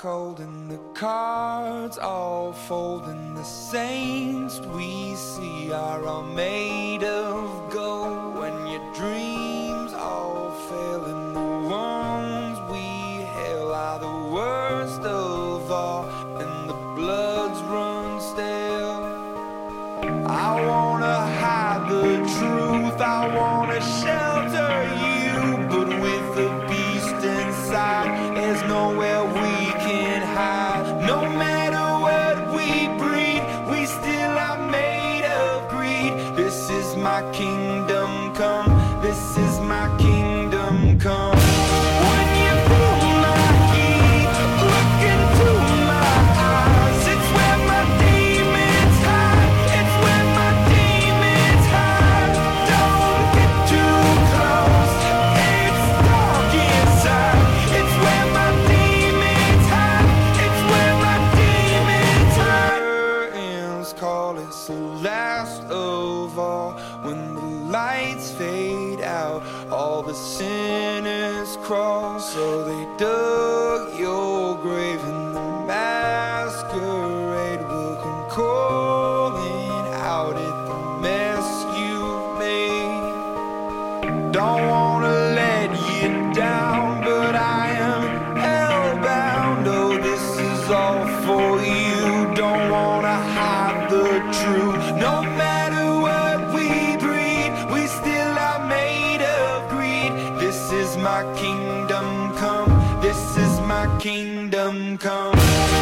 Cold and the cards all fold and the saints we see are all made of gold. When your dreams all fail and the ones we hail are the worst of all and the bloods run stale. I wanna hide the truth I wanna shelter you but with the beast inside there's nowhere we my kingdom come. Call it's the last of all. When the lights fade out, all the sinners crawl. So they dug your grave and the masquerade will come calling out at the mess you've made. Don't the truth. No matter what we breed, we still are made of greed. This is my kingdom come. This is my kingdom come.